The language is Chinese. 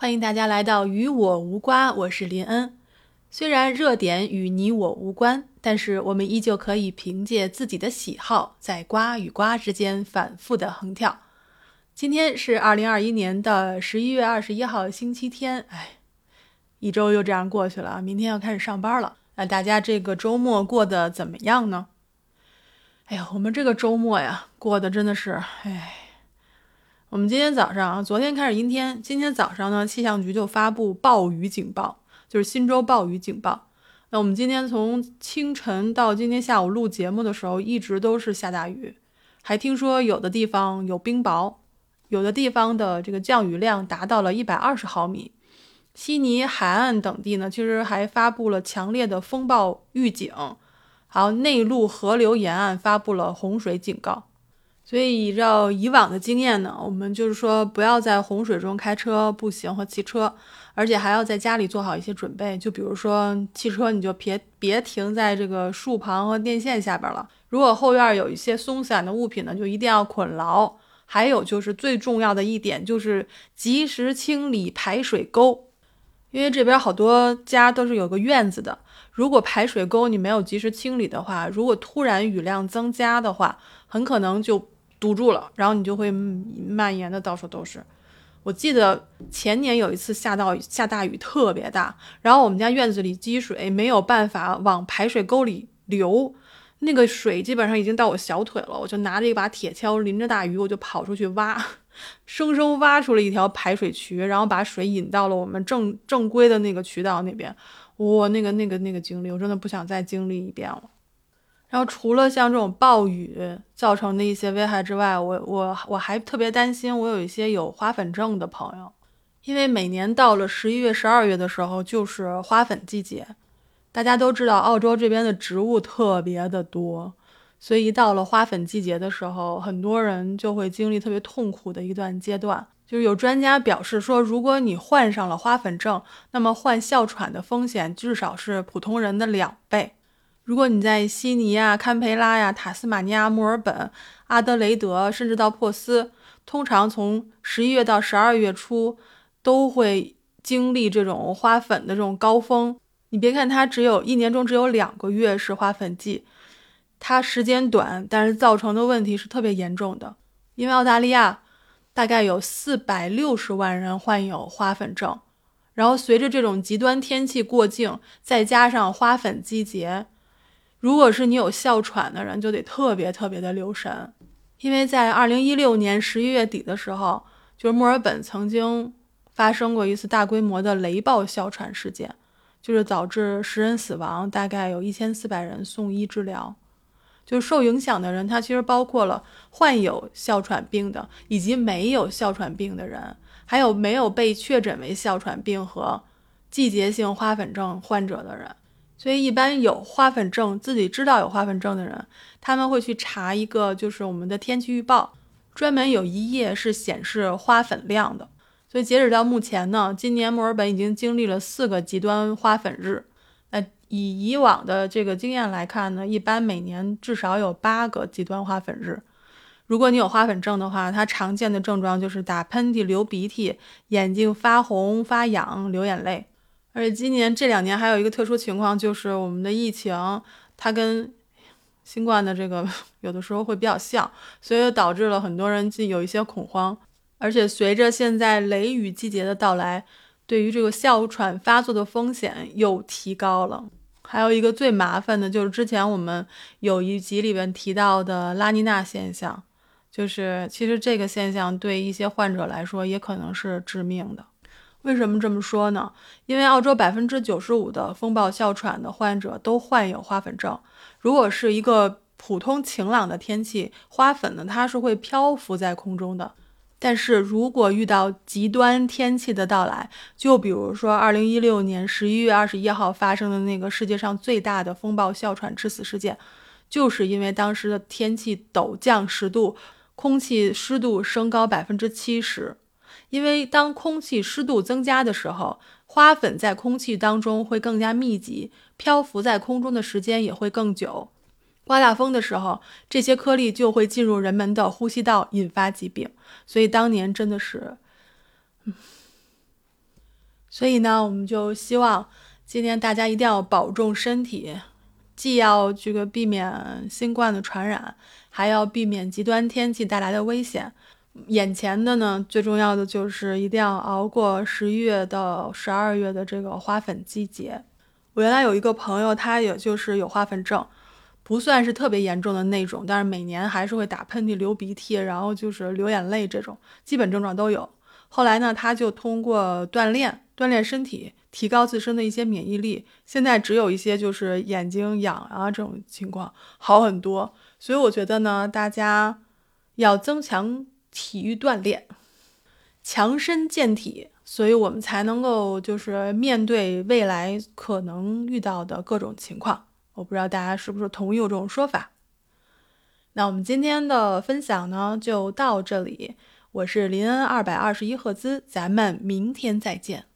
欢迎大家来到与我无瓜，我是林恩。虽然热点与你我无关，但是我们依旧可以凭借自己的喜好，在瓜与瓜之间反复的横跳。今天是二零二一年的十一月二十一号，星期天。哎，一周又这样过去了，明天要开始上班了。那大家这个周末过得怎么样呢？哎呀，我们这个周末呀，过得真的是，哎。我们今天早上啊，昨天开始阴天，今天早上呢，气象局就发布暴雨警报，就是新州暴雨警报。那我们今天从清晨到今天下午录节目的时候，一直都是下大雨，还听说有的地方有冰雹，有的地方的这个降雨量达到了一百二十毫米。悉尼海岸等地呢，其实还发布了强烈的风暴预警，还有内陆河流沿岸发布了洪水警告。所以依照以往的经验呢，我们就是说不要在洪水中开车、步行和骑车，而且还要在家里做好一些准备。就比如说汽车，你就别别停在这个树旁和电线下边了。如果后院有一些松散的物品呢，就一定要捆牢。还有就是最重要的一点，就是及时清理排水沟，因为这边好多家都是有个院子的。如果排水沟你没有及时清理的话，如果突然雨量增加的话，很可能就。堵住了，然后你就会蔓延的到处都是。我记得前年有一次下到下大雨特别大，然后我们家院子里积水没有办法往排水沟里流，那个水基本上已经到我小腿了，我就拿着一把铁锹，淋着大雨我就跑出去挖，生生挖出了一条排水渠，然后把水引到了我们正正规的那个渠道那边。哇，那个那个那个经历，我真的不想再经历一遍了。然后除了像这种暴雨造成的一些危害之外，我我我还特别担心，我有一些有花粉症的朋友，因为每年到了十一月、十二月的时候就是花粉季节，大家都知道澳洲这边的植物特别的多，所以一到了花粉季节的时候，很多人就会经历特别痛苦的一段阶段。就是有专家表示说，如果你患上了花粉症，那么患哮喘的风险至少是普通人的两倍。如果你在悉尼呀、堪培拉呀、塔斯马尼亚、墨尔本、阿德雷德，甚至到珀斯，通常从十一月到十二月初都会经历这种花粉的这种高峰。你别看它只有一年中只有两个月是花粉季，它时间短，但是造成的问题是特别严重的。因为澳大利亚大概有四百六十万人患有花粉症，然后随着这种极端天气过境，再加上花粉季节。如果是你有哮喘的人，就得特别特别的留神，因为在二零一六年十一月底的时候，就是墨尔本曾经发生过一次大规模的雷暴哮喘事件，就是导致十人死亡，大概有一千四百人送医治疗。就受影响的人，他其实包括了患有哮喘病的，以及没有哮喘病的人，还有没有被确诊为哮喘病和季节性花粉症患者的人。所以，一般有花粉症、自己知道有花粉症的人，他们会去查一个，就是我们的天气预报，专门有一页是显示花粉量的。所以，截止到目前呢，今年墨尔本已经经历了四个极端花粉日。那以以往的这个经验来看呢，一般每年至少有八个极端花粉日。如果你有花粉症的话，它常见的症状就是打喷嚏、流鼻涕、眼睛发红、发痒、流眼泪。而且今年这两年还有一个特殊情况，就是我们的疫情，它跟新冠的这个有的时候会比较像，所以导致了很多人有一些恐慌。而且随着现在雷雨季节的到来，对于这个哮喘发作的风险又提高了。还有一个最麻烦的就是之前我们有一集里边提到的拉尼娜现象，就是其实这个现象对一些患者来说也可能是致命的。为什么这么说呢？因为澳洲百分之九十五的风暴哮喘的患者都患有花粉症。如果是一个普通晴朗的天气，花粉呢它是会漂浮在空中的。但是如果遇到极端天气的到来，就比如说二零一六年十一月二十一号发生的那个世界上最大的风暴哮喘致死事件，就是因为当时的天气陡降十度，空气湿度升高百分之七十。因为当空气湿度增加的时候，花粉在空气当中会更加密集，漂浮在空中的时间也会更久。刮大风的时候，这些颗粒就会进入人们的呼吸道，引发疾病。所以当年真的是，所以呢，我们就希望今天大家一定要保重身体，既要这个避免新冠的传染，还要避免极端天气带来的危险。眼前的呢，最重要的就是一定要熬过十一月到十二月的这个花粉季节。我原来有一个朋友，他也就是有花粉症。不算是特别严重的那种，但是每年还是会打喷嚏、流鼻涕，然后就是流眼泪这种基本症状都有。后来呢，他就通过锻炼锻炼身体，提高自身的一些免疫力，现在只有一些就是眼睛痒啊这种情况好很多。所以我觉得呢，大家要增强体育锻炼，强身健体，所以我们才能够就是面对未来可能遇到的各种情况。我不知道大家是不是同意我这种说法。那我们今天的分享呢，就到这里。我是林恩二百二十一赫兹，咱们明天再见。